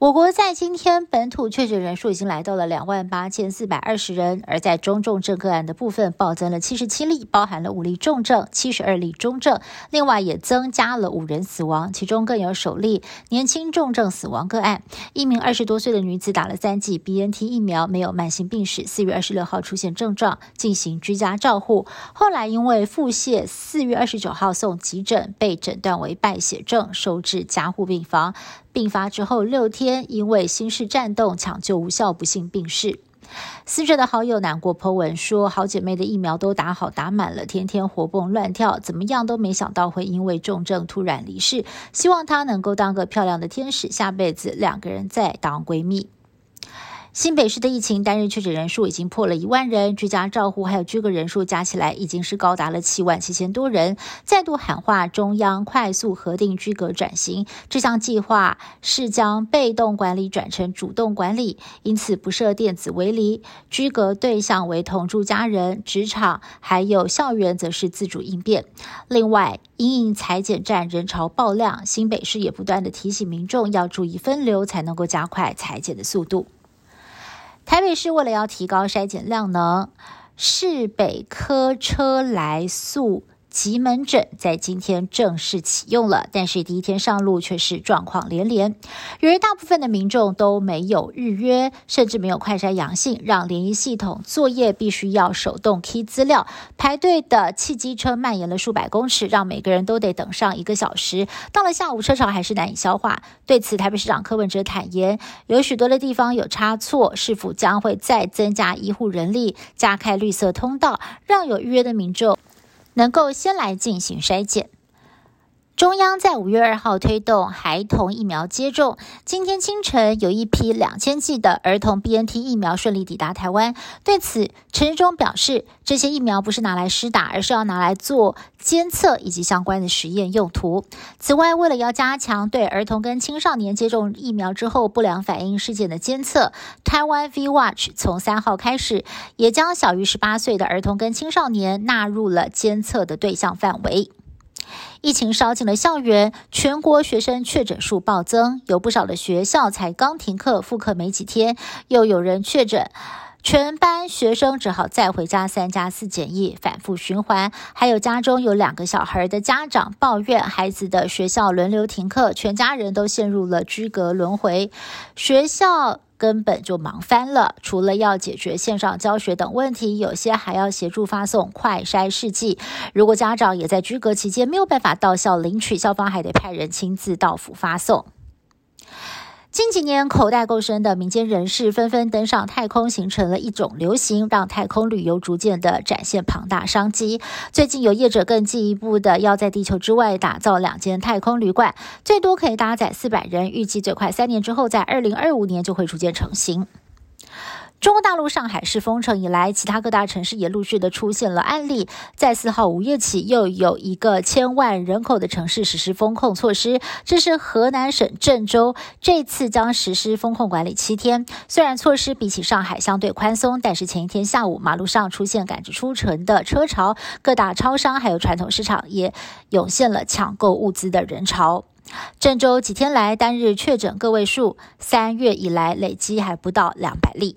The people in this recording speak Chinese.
我国在今天本土确诊人数已经来到了两万八千四百二十人，而在中重症个案的部分暴增了七十七例，包含了五例重症、七十二例中症，另外也增加了五人死亡，其中更有首例年轻重症死亡个案，一名二十多岁的女子打了三剂 BNT 疫苗，没有慢性病史，四月二十六号出现症状，进行居家照护，后来因为腹泻，四月二十九号送急诊，被诊断为败血症，收治加护病房。病发之后六天，因为心室颤动抢救无效，不幸病逝。死者的好友难过 po 文说：“好姐妹的疫苗都打好打满了，天天活蹦乱跳，怎么样都没想到会因为重症突然离世。希望她能够当个漂亮的天使，下辈子两个人再当闺蜜。”新北市的疫情单日确诊人数已经破了一万人，居家照护还有居隔人数加起来已经是高达了七万七千多人。再度喊话中央快速核定居隔转型，这项计划是将被动管理转成主动管理，因此不设电子围篱，居隔对象为同住家人，职场还有校园则是自主应变。另外，因应裁剪站人潮爆量，新北市也不断的提醒民众要注意分流，才能够加快裁剪的速度。台北市为了要提高筛检量能，市北科车来速。急门诊在今天正式启用了，但是第一天上路却是状况连连。由于大部分的民众都没有预约，甚至没有快筛阳性，让联谊系统作业必须要手动 key 资料，排队的汽机车蔓延了数百公尺，让每个人都得等上一个小时。到了下午，车潮还是难以消化。对此，台北市长柯文哲坦言，有许多的地方有差错，是否将会再增加医护人力，加开绿色通道，让有预约的民众。能够先来进行筛检。中央在五月二号推动孩童疫苗接种。今天清晨，有一批两千剂的儿童 BNT 疫苗顺利抵达台湾。对此，陈时中表示，这些疫苗不是拿来施打，而是要拿来做监测以及相关的实验用途。此外，为了要加强对儿童跟青少年接种疫苗之后不良反应事件的监测，台湾 V Watch 从三号开始，也将小于十八岁的儿童跟青少年纳入了监测的对象范围。疫情烧进了校园，全国学生确诊数暴增，有不少的学校才刚停课，复课没几天，又有人确诊，全班学生只好再回家三加四检疫，反复循环。还有家中有两个小孩的家长抱怨，孩子的学校轮流停课，全家人都陷入了居隔轮回，学校。根本就忙翻了，除了要解决线上教学等问题，有些还要协助发送快筛试剂。如果家长也在居隔期间没有办法到校领取，校方还得派人亲自到府发送。近几年，口袋够深的民间人士纷纷登上太空，形成了一种流行，让太空旅游逐渐的展现庞大商机。最近有业者更进一步的要在地球之外打造两间太空旅馆，最多可以搭载四百人，预计最快三年之后，在二零二五年就会逐渐成型。中国大陆上海市封城以来，其他各大城市也陆续的出现了案例。在四号午夜起，又有一个千万人口的城市实施封控措施，这是河南省郑州，这次将实施封控管理七天。虽然措施比起上海相对宽松，但是前一天下午，马路上出现赶着出城的车潮，各大超商还有传统市场也涌现了抢购物资的人潮。郑州几天来单日确诊个位数，三月以来累积还不到两百例。